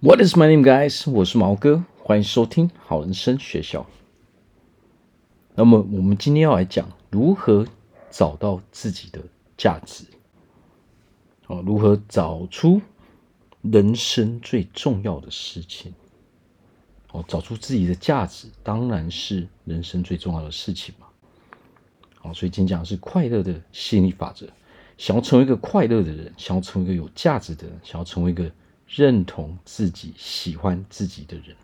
What is my name, guys？我是毛哥，欢迎收听好人生学校。那么，我们今天要来讲如何找到自己的价值。哦，如何找出人生最重要的事情？哦，找出自己的价值，当然是人生最重要的事情嘛。哦，所以今天讲的是快乐的吸引力法则。想要成为一个快乐的人，想要成为一个有价值的人，想要成为一个。认同自己、喜欢自己的人。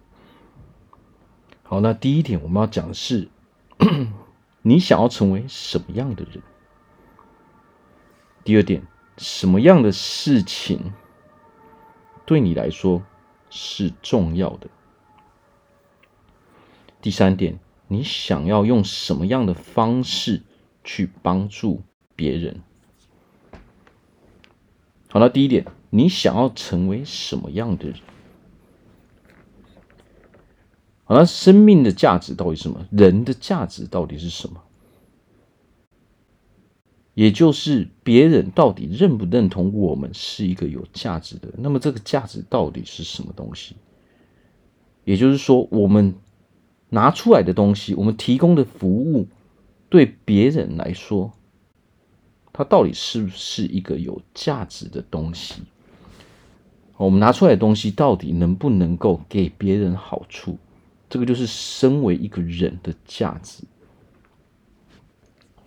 好，那第一点我们要讲的是，你想要成为什么样的人？第二点，什么样的事情对你来说是重要的？第三点，你想要用什么样的方式去帮助别人？好，那第一点。你想要成为什么样的人？好，那生命的价值到底是什么？人的价值到底是什么？也就是别人到底认不认同我们是一个有价值的？那么这个价值到底是什么东西？也就是说，我们拿出来的东西，我们提供的服务，对别人来说，它到底是不是一个有价值的东西？我们拿出来的东西到底能不能够给别人好处？这个就是身为一个人的价值。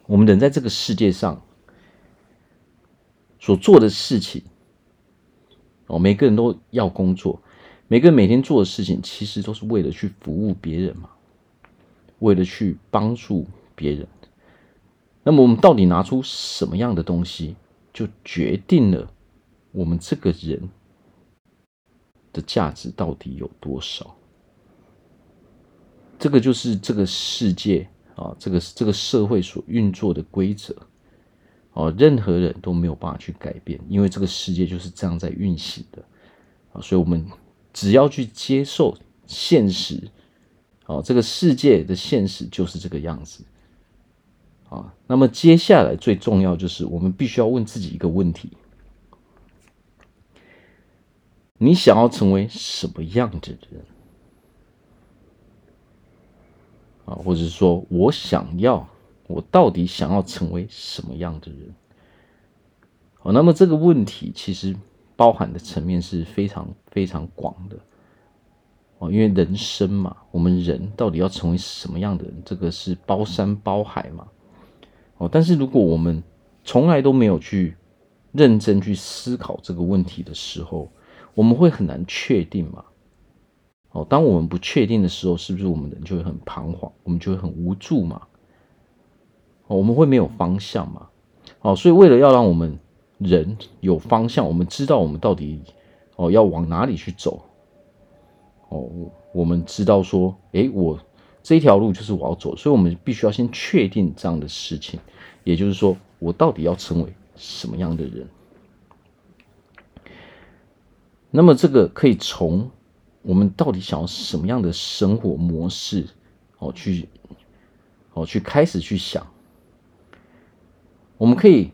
我们人在这个世界上所做的事情，哦，每个人都要工作，每个人每天做的事情，其实都是为了去服务别人嘛，为了去帮助别人。那么，我们到底拿出什么样的东西，就决定了我们这个人。的价值到底有多少？这个就是这个世界啊，这个这个社会所运作的规则啊，任何人都没有办法去改变，因为这个世界就是这样在运行的啊，所以我们只要去接受现实啊，这个世界的现实就是这个样子啊。那么接下来最重要就是我们必须要问自己一个问题。你想要成为什么样子的人啊？或者说我想要，我到底想要成为什么样的人？哦，那么这个问题其实包含的层面是非常非常广的哦，因为人生嘛，我们人到底要成为什么样的人？这个是包山包海嘛。哦，但是如果我们从来都没有去认真去思考这个问题的时候，我们会很难确定嘛？哦，当我们不确定的时候，是不是我们人就会很彷徨？我们就会很无助嘛？哦，我们会没有方向嘛？哦，所以为了要让我们人有方向，我们知道我们到底哦要往哪里去走。哦，我们知道说，诶，我这一条路就是我要走，所以我们必须要先确定这样的事情，也就是说，我到底要成为什么样的人？那么，这个可以从我们到底想要什么样的生活模式，哦，去，哦，去开始去想。我们可以，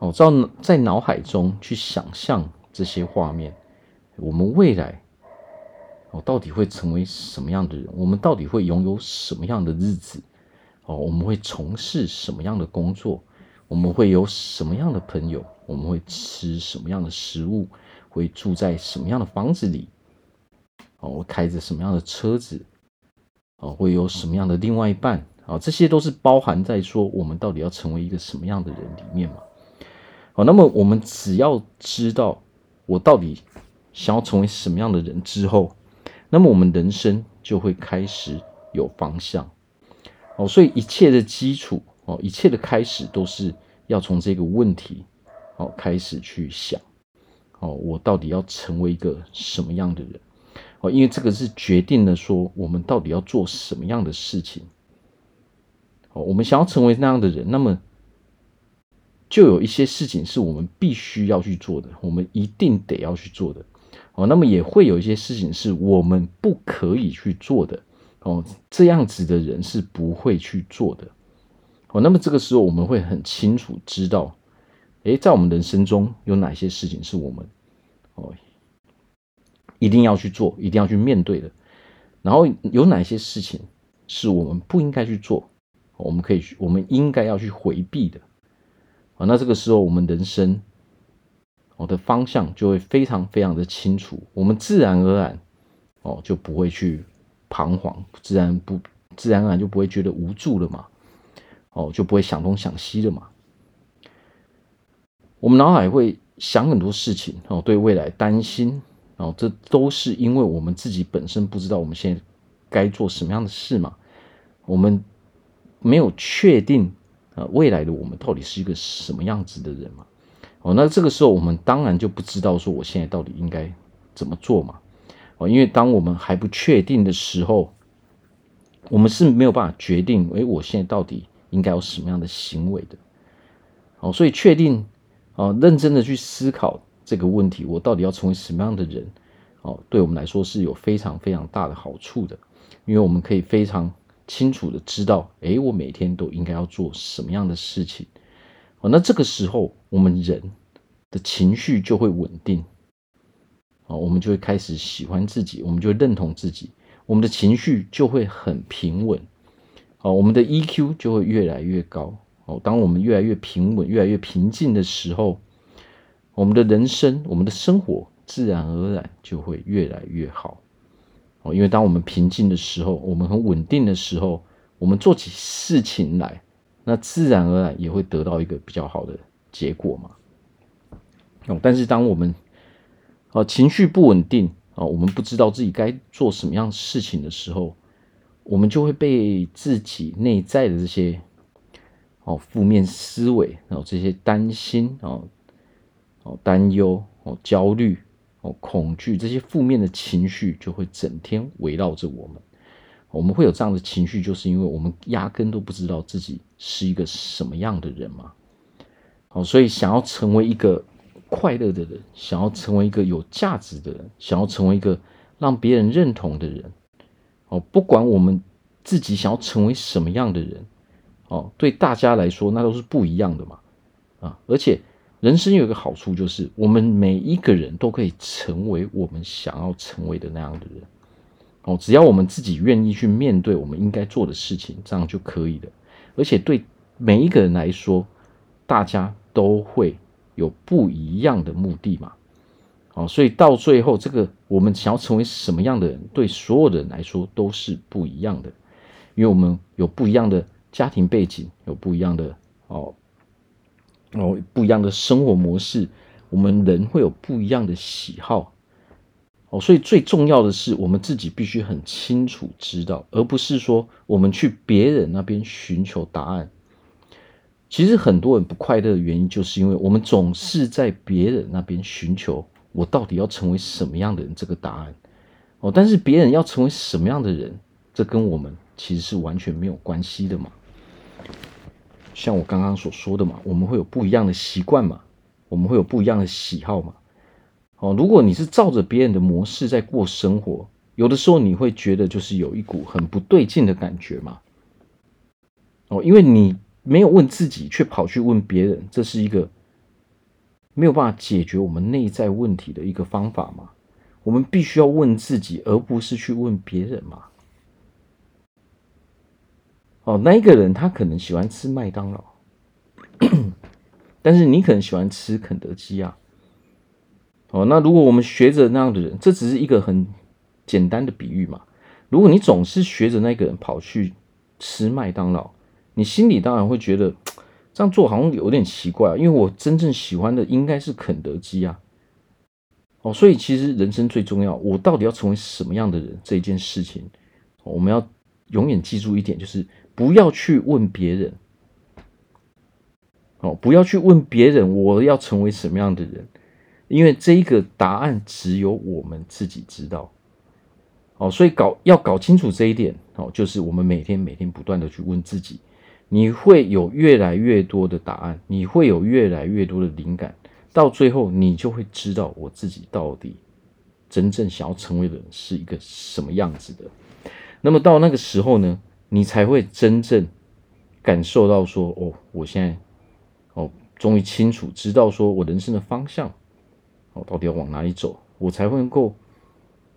哦，照在脑海中去想象这些画面。我们未来，哦，到底会成为什么样的人？我们到底会拥有什么样的日子？哦，我们会从事什么样的工作？我们会有什么样的朋友？我们会吃什么样的食物？会住在什么样的房子里？哦，我开着什么样的车子？哦，会有什么样的另外一半？啊，这些都是包含在说我们到底要成为一个什么样的人里面嘛。好，那么我们只要知道我到底想要成为什么样的人之后，那么我们人生就会开始有方向。哦，所以一切的基础哦，一切的开始都是要从这个问题哦开始去想。哦，我到底要成为一个什么样的人？哦，因为这个是决定了说我们到底要做什么样的事情。哦，我们想要成为那样的人，那么就有一些事情是我们必须要去做的，我们一定得要去做的。哦，那么也会有一些事情是我们不可以去做的。哦，这样子的人是不会去做的。哦，那么这个时候我们会很清楚知道。诶，在我们人生中有哪些事情是我们哦一定要去做，一定要去面对的。然后有哪些事情是我们不应该去做，我们可以，我们应该要去回避的。啊，那这个时候我们人生，我的方向就会非常非常的清楚，我们自然而然，哦，就不会去彷徨，自然不自然而然就不会觉得无助了嘛，哦，就不会想东想西了嘛。我们脑海会想很多事情，哦，对未来担心，哦，这都是因为我们自己本身不知道我们现在该做什么样的事嘛，我们没有确定。啊，未来的我们到底是一个什么样子的人嘛？哦，那这个时候我们当然就不知道说我现在到底应该怎么做嘛？哦，因为当我们还不确定的时候，我们是没有办法决定，诶，我现在到底应该有什么样的行为的？哦，所以确定，哦，认真的去思考这个问题，我到底要成为什么样的人？哦，对我们来说是有非常非常大的好处的，因为我们可以非常。清楚的知道，诶，我每天都应该要做什么样的事情，哦，那这个时候我们人的情绪就会稳定，哦，我们就会开始喜欢自己，我们就认同自己，我们的情绪就会很平稳，哦，我们的 EQ 就会越来越高，哦，当我们越来越平稳、越来越平静的时候，我们的人生、我们的生活自然而然就会越来越好。哦，因为当我们平静的时候，我们很稳定的时候，我们做起事情来，那自然而然也会得到一个比较好的结果嘛。哦，但是当我们哦情绪不稳定啊，我们不知道自己该做什么样事情的时候，我们就会被自己内在的这些哦负面思维，然后这些担心哦、哦担忧、哦焦虑。哦，恐惧这些负面的情绪就会整天围绕着我们。我们会有这样的情绪，就是因为我们压根都不知道自己是一个什么样的人嘛。哦，所以想要成为一个快乐的人，想要成为一个有价值的人，想要成为一个让别人认同的人。哦，不管我们自己想要成为什么样的人，哦，对大家来说那都是不一样的嘛。啊，而且。人生有一个好处，就是我们每一个人都可以成为我们想要成为的那样的人。哦，只要我们自己愿意去面对我们应该做的事情，这样就可以了。而且对每一个人来说，大家都会有不一样的目的嘛。哦，所以到最后，这个我们想要成为什么样的人，对所有的人来说都是不一样的，因为我们有不一样的家庭背景，有不一样的哦。哦，不一样的生活模式，我们人会有不一样的喜好，哦，所以最重要的是我们自己必须很清楚知道，而不是说我们去别人那边寻求答案。其实很多人不快乐的原因，就是因为我们总是在别人那边寻求我到底要成为什么样的人这个答案。哦，但是别人要成为什么样的人，这跟我们其实是完全没有关系的嘛。像我刚刚所说的嘛，我们会有不一样的习惯嘛，我们会有不一样的喜好嘛。哦，如果你是照着别人的模式在过生活，有的时候你会觉得就是有一股很不对劲的感觉嘛。哦，因为你没有问自己，却跑去问别人，这是一个没有办法解决我们内在问题的一个方法嘛。我们必须要问自己，而不是去问别人嘛。哦，那一个人他可能喜欢吃麦当劳，但是你可能喜欢吃肯德基啊。哦，那如果我们学着那样的人，这只是一个很简单的比喻嘛。如果你总是学着那个人跑去吃麦当劳，你心里当然会觉得这样做好像有点奇怪，因为我真正喜欢的应该是肯德基啊。哦，所以其实人生最重要，我到底要成为什么样的人这一件事情，我们要永远记住一点，就是。不要去问别人，哦，不要去问别人，我要成为什么样的人？因为这一个答案只有我们自己知道。哦，所以搞要搞清楚这一点，哦，就是我们每天每天不断的去问自己，你会有越来越多的答案，你会有越来越多的灵感，到最后你就会知道我自己到底真正想要成为的人是一个什么样子的。那么到那个时候呢？你才会真正感受到说，哦，我现在哦，终于清楚知道说我人生的方向，哦，到底要往哪里走，我才会能够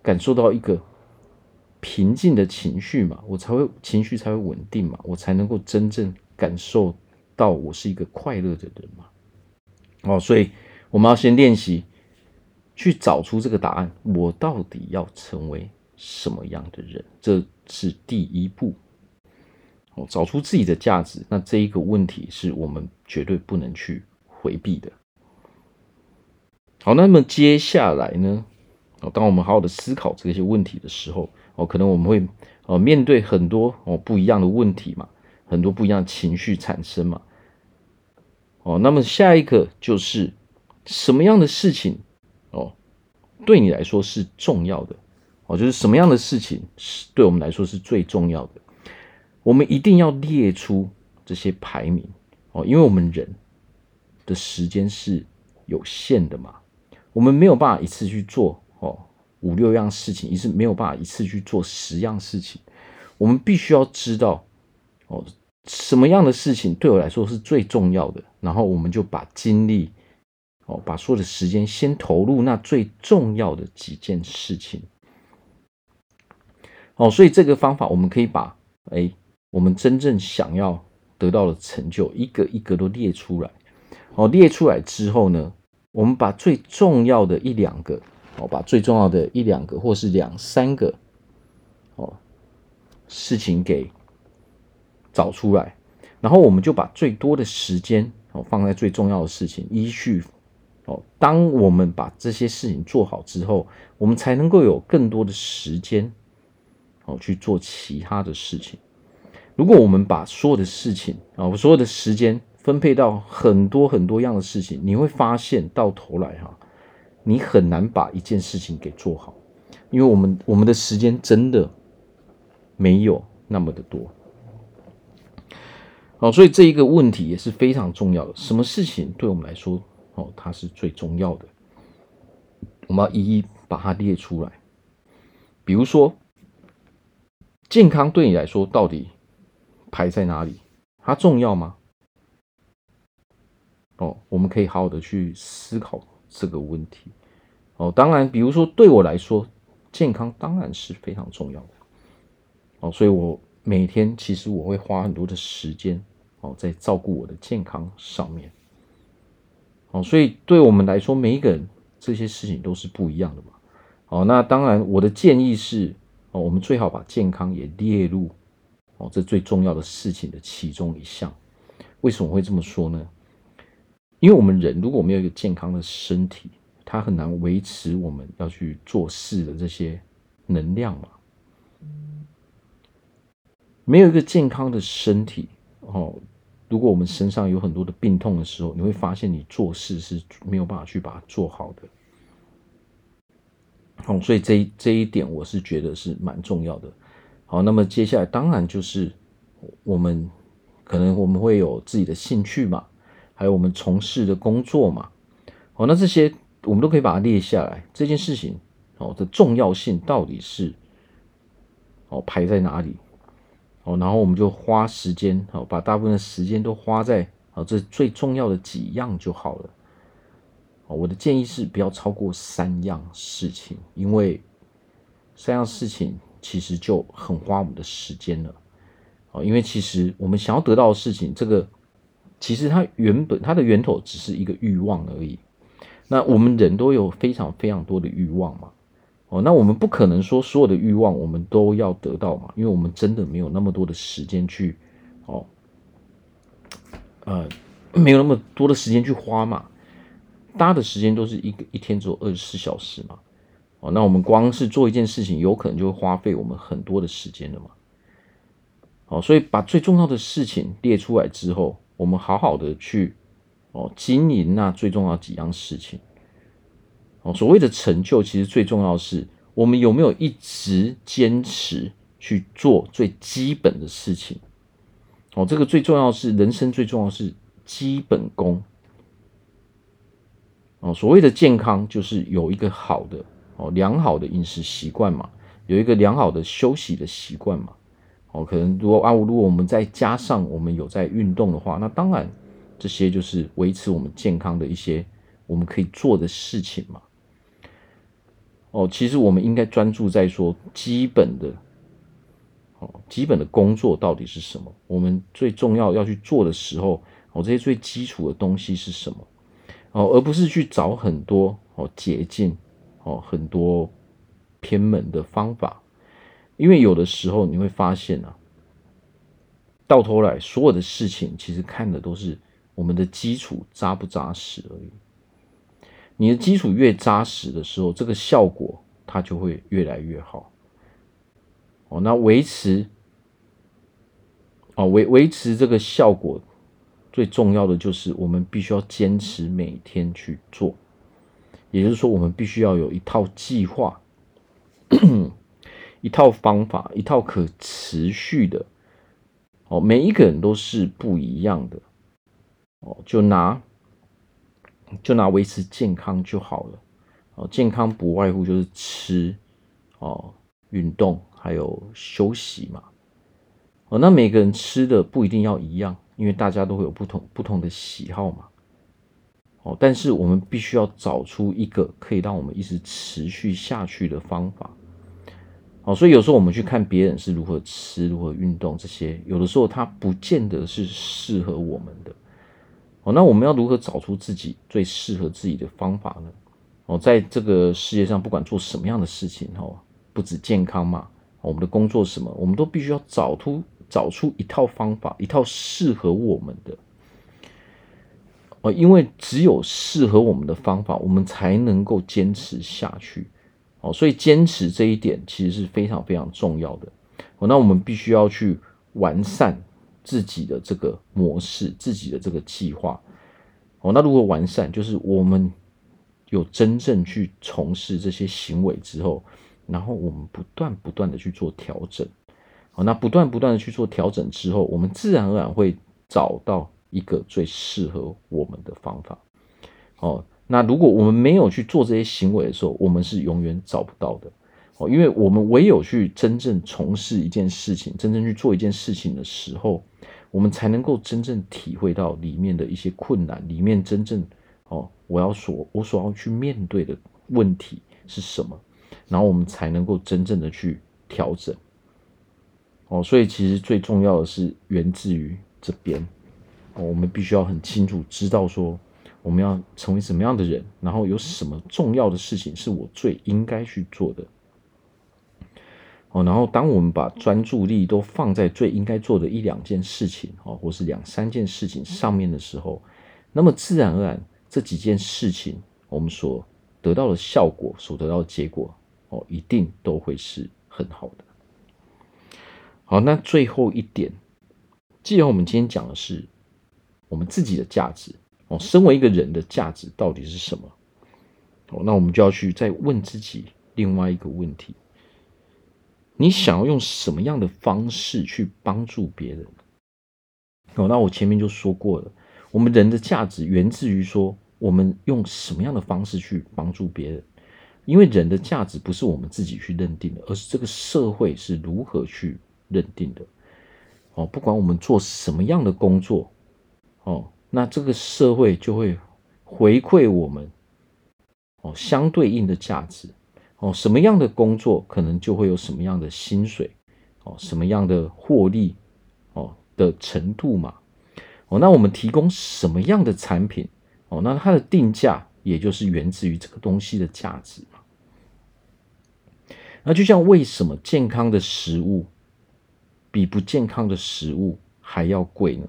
感受到一个平静的情绪嘛，我才会情绪才会稳定嘛，我才能够真正感受到我是一个快乐的人嘛。哦，所以我们要先练习去找出这个答案，我到底要成为什么样的人？这是第一步。哦，找出自己的价值，那这一个问题是我们绝对不能去回避的。好，那么接下来呢？哦，当我们好好的思考这些问题的时候，哦，可能我们会哦面对很多哦不一样的问题嘛，很多不一样的情绪产生嘛。哦，那么下一个就是什么样的事情哦对你来说是重要的？哦，就是什么样的事情是对我们来说是最重要的？我们一定要列出这些排名哦，因为我们人的时间是有限的嘛，我们没有办法一次去做哦五六样事情，也是没有办法一次去做十样事情。我们必须要知道哦，什么样的事情对我来说是最重要的，然后我们就把精力哦，把所有的时间先投入那最重要的几件事情。哦，所以这个方法我们可以把哎。我们真正想要得到的成就，一个一个都列出来。哦，列出来之后呢，我们把最重要的一两个，哦，把最重要的一两个，或是两三个，哦，事情给找出来。然后我们就把最多的时间，哦，放在最重要的事情。依序，哦，当我们把这些事情做好之后，我们才能够有更多的时间，哦，去做其他的事情。如果我们把所有的事情啊，我所有的时间分配到很多很多样的事情，你会发现到头来哈，你很难把一件事情给做好，因为我们我们的时间真的没有那么的多。好，所以这一个问题也是非常重要的。什么事情对我们来说哦，它是最重要的？我们要一一把它列出来。比如说，健康对你来说到底排在哪里？它重要吗？哦，我们可以好好的去思考这个问题。哦，当然，比如说对我来说，健康当然是非常重要的。哦，所以我每天其实我会花很多的时间哦，在照顾我的健康上面。哦，所以对我们来说，每一个人这些事情都是不一样的嘛。哦，那当然，我的建议是，哦，我们最好把健康也列入。哦，这最重要的事情的其中一项，为什么会这么说呢？因为我们人如果没有一个健康的身体，它很难维持我们要去做事的这些能量嘛。没有一个健康的身体，哦，如果我们身上有很多的病痛的时候，你会发现你做事是没有办法去把它做好的。哦，所以这这一点我是觉得是蛮重要的。好，那么接下来当然就是我们可能我们会有自己的兴趣嘛，还有我们从事的工作嘛。好，那这些我们都可以把它列下来。这件事情哦的重要性到底是哦排在哪里？哦，然后我们就花时间哦，把大部分的时间都花在哦这最重要的几样就好了。我的建议是不要超过三样事情，因为三样事情。其实就很花我们的时间了，哦，因为其实我们想要得到的事情，这个其实它原本它的源头只是一个欲望而已。那我们人都有非常非常多的欲望嘛，哦，那我们不可能说所有的欲望我们都要得到嘛，因为我们真的没有那么多的时间去，哦，呃，没有那么多的时间去花嘛，大家的时间都是一个一天只有二十四小时嘛。那我们光是做一件事情，有可能就会花费我们很多的时间了嘛。好，所以把最重要的事情列出来之后，我们好好的去哦经营那最重要几样事情。哦，所谓的成就，其实最重要是我们有没有一直坚持去做最基本的事情。哦，这个最重要是人生最重要是基本功。哦，所谓的健康，就是有一个好的。哦，良好的饮食习惯嘛，有一个良好的休息的习惯嘛。哦，可能如果啊，如果我们再加上我们有在运动的话，那当然这些就是维持我们健康的一些我们可以做的事情嘛。哦，其实我们应该专注在说基本的，哦，基本的工作到底是什么？我们最重要要去做的时候，哦，这些最基础的东西是什么？哦，而不是去找很多哦捷径，哦很多偏门的方法，因为有的时候你会发现啊，到头来所有的事情其实看的都是我们的基础扎不扎实而已。你的基础越扎实的时候，这个效果它就会越来越好。哦，那维持，哦维维持这个效果，最重要的就是我们必须要坚持每天去做。也就是说，我们必须要有一套计划，一套方法，一套可持续的。哦，每一个人都是不一样的。哦，就拿。就拿维持健康就好了，哦，健康不外乎就是吃，哦，运动还有休息嘛，哦，那每个人吃的不一定要一样，因为大家都会有不同不同的喜好嘛，哦，但是我们必须要找出一个可以让我们一直持续下去的方法，哦，所以有时候我们去看别人是如何吃、如何运动这些，有的时候它不见得是适合我们的。哦，那我们要如何找出自己最适合自己的方法呢？哦，在这个世界上，不管做什么样的事情，哦，不止健康嘛，我们的工作什么，我们都必须要找出找出一套方法，一套适合我们的。哦，因为只有适合我们的方法，我们才能够坚持下去。哦，所以坚持这一点其实是非常非常重要的。哦，那我们必须要去完善。自己的这个模式，自己的这个计划，哦，那如果完善，就是我们有真正去从事这些行为之后，然后我们不断不断的去做调整，哦，那不断不断的去做调整之后，我们自然而然会找到一个最适合我们的方法，哦，那如果我们没有去做这些行为的时候，我们是永远找不到的，哦，因为我们唯有去真正从事一件事情，真正去做一件事情的时候。我们才能够真正体会到里面的一些困难，里面真正哦，我要所我所要去面对的问题是什么，然后我们才能够真正的去调整。哦，所以其实最重要的是源自于这边，我们必须要很清楚知道说我们要成为什么样的人，然后有什么重要的事情是我最应该去做的。哦，然后当我们把专注力都放在最应该做的一两件事情，哦，或是两三件事情上面的时候，那么自然而然这几件事情，我们所得到的效果，所得到的结果，哦，一定都会是很好的。好，那最后一点，既然我们今天讲的是我们自己的价值，哦，身为一个人的价值到底是什么？哦，那我们就要去再问自己另外一个问题。你想要用什么样的方式去帮助别人？哦，那我前面就说过了，我们人的价值源自于说，我们用什么样的方式去帮助别人。因为人的价值不是我们自己去认定的，而是这个社会是如何去认定的。哦，不管我们做什么样的工作，哦，那这个社会就会回馈我们，哦，相对应的价值。哦，什么样的工作可能就会有什么样的薪水，哦，什么样的获利，哦的程度嘛，哦，那我们提供什么样的产品，哦，那它的定价也就是源自于这个东西的价值嘛。那就像为什么健康的食物比不健康的食物还要贵呢？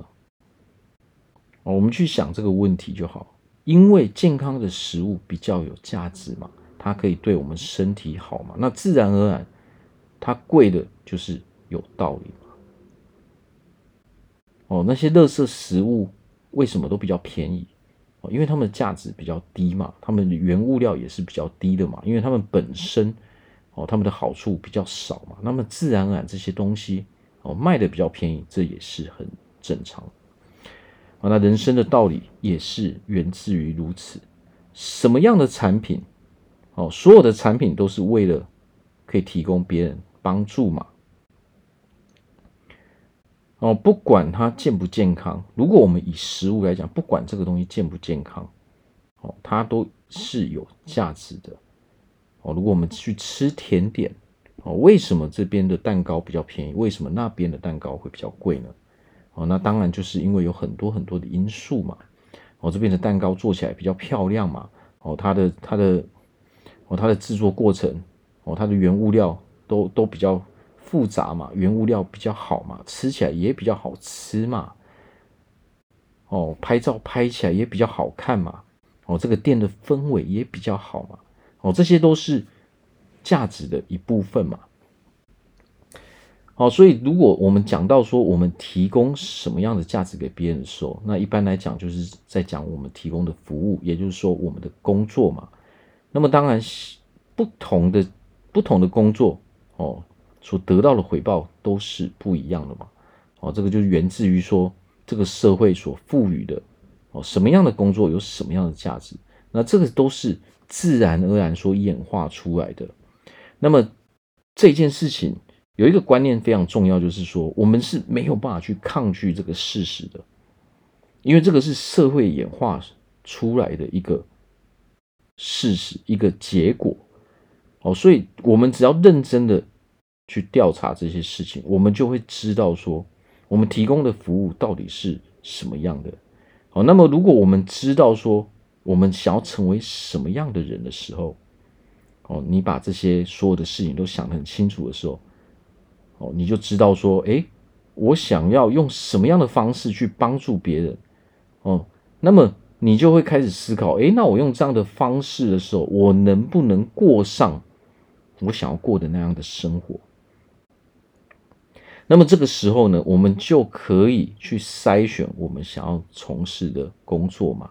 我们去想这个问题就好，因为健康的食物比较有价值嘛。它可以对我们身体好嘛？那自然而然，它贵的就是有道理嘛。哦，那些垃圾食物为什么都比较便宜？哦，因为它们的价值比较低嘛，它们原物料也是比较低的嘛，因为它们本身哦，它们的好处比较少嘛，那么自然而然这些东西哦卖的比较便宜，这也是很正常。啊，那人生的道理也是源自于如此。什么样的产品？哦，所有的产品都是为了可以提供别人帮助嘛。哦，不管它健不健康，如果我们以食物来讲，不管这个东西健不健康，哦，它都是有价值的。哦，如果我们去吃甜点，哦，为什么这边的蛋糕比较便宜？为什么那边的蛋糕会比较贵呢？哦，那当然就是因为有很多很多的因素嘛。哦，这边的蛋糕做起来比较漂亮嘛。哦，它的它的哦它的制作过程，哦它的原物料都都比较复杂嘛，原物料比较好嘛，吃起来也比较好吃嘛。哦，拍照拍起来也比较好看嘛。哦，这个店的氛围也比较好嘛。哦，这些都是价值的一部分嘛。好，所以如果我们讲到说我们提供什么样的价值给别人的时候，那一般来讲就是在讲我们提供的服务，也就是说我们的工作嘛。那么当然，不同的不同的工作哦，所得到的回报都是不一样的嘛。哦，这个就是源自于说这个社会所赋予的哦，什么样的工作有什么样的价值，那这个都是自然而然所演化出来的。那么这件事情有一个观念非常重要，就是说我们是没有办法去抗拒这个事实的，因为这个是社会演化出来的一个事实，一个结果。哦，所以我们只要认真的去调查这些事情，我们就会知道说我们提供的服务到底是什么样的。好，那么如果我们知道说我们想要成为什么样的人的时候，哦，你把这些所有的事情都想得很清楚的时候，哦，你就知道说，诶，我想要用什么样的方式去帮助别人，哦，那么你就会开始思考，诶，那我用这样的方式的时候，我能不能过上我想要过的那样的生活？那么这个时候呢，我们就可以去筛选我们想要从事的工作嘛。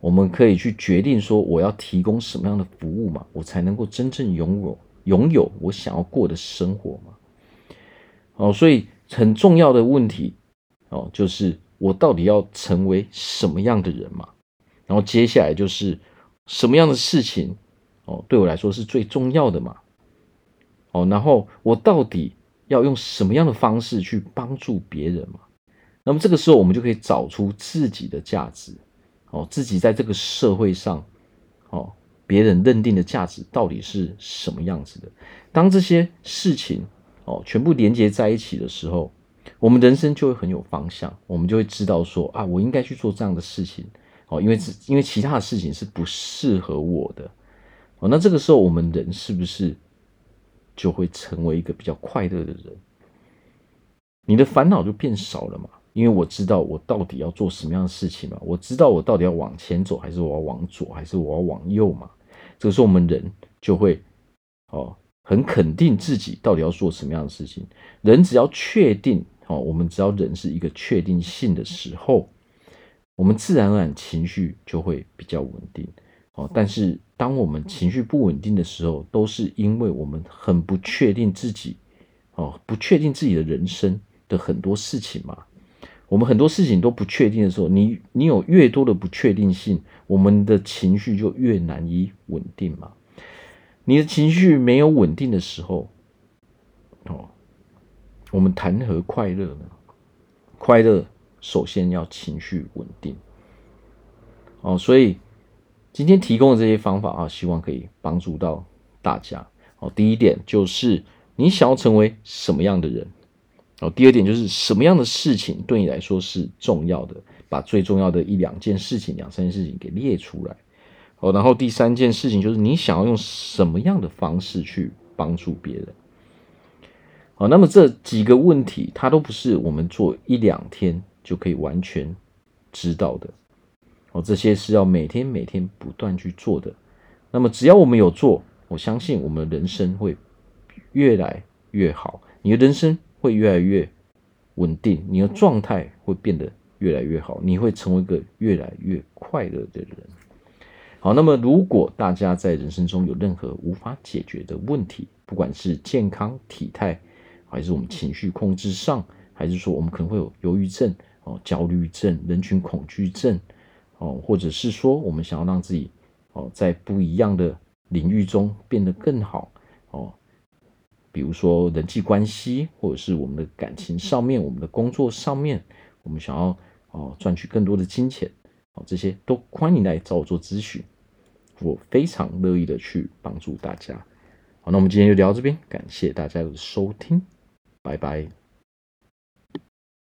我们可以去决定说，我要提供什么样的服务嘛，我才能够真正拥有拥有我想要过的生活嘛。哦，所以很重要的问题哦，就是我到底要成为什么样的人嘛？然后接下来就是什么样的事情哦，对我来说是最重要的嘛？哦，然后我到底要用什么样的方式去帮助别人嘛？那么这个时候，我们就可以找出自己的价值。哦，自己在这个社会上，哦，别人认定的价值到底是什么样子的？当这些事情哦全部连接在一起的时候，我们人生就会很有方向，我们就会知道说啊，我应该去做这样的事情哦，因为因为其他的事情是不适合我的哦。那这个时候，我们人是不是就会成为一个比较快乐的人？你的烦恼就变少了嘛？因为我知道我到底要做什么样的事情嘛，我知道我到底要往前走，还是我要往左，还是我要往右嘛。这个时候我们人就会哦，很肯定自己到底要做什么样的事情。人只要确定哦，我们只要人是一个确定性的时候，我们自然而然情绪就会比较稳定哦。但是当我们情绪不稳定的时候，都是因为我们很不确定自己哦，不确定自己的人生的很多事情嘛。我们很多事情都不确定的时候，你你有越多的不确定性，我们的情绪就越难以稳定嘛。你的情绪没有稳定的时候，哦，我们谈何快乐呢？快乐首先要情绪稳定。哦，所以今天提供的这些方法啊，希望可以帮助到大家。哦，第一点就是你想要成为什么样的人？哦，第二点就是什么样的事情对你来说是重要的，把最重要的一两件事情、两三件事情给列出来。哦，然后第三件事情就是你想要用什么样的方式去帮助别人。好，那么这几个问题，它都不是我们做一两天就可以完全知道的。哦，这些是要每天每天不断去做的。那么只要我们有做，我相信我们的人生会越来越好。你的人生。会越来越稳定，你的状态会变得越来越好，你会成为一个越来越快乐的人。好，那么如果大家在人生中有任何无法解决的问题，不管是健康体态，还是我们情绪控制上，还是说我们可能会有忧郁症、哦焦虑症、人群恐惧症，哦，或者是说我们想要让自己哦在不一样的领域中变得更好，哦。比如说人际关系，或者是我们的感情上面，我们的工作上面，我们想要哦赚取更多的金钱，这些都欢迎来找我做咨询，我非常乐意的去帮助大家。好，那我们今天就聊到这边，感谢大家的收听，拜拜。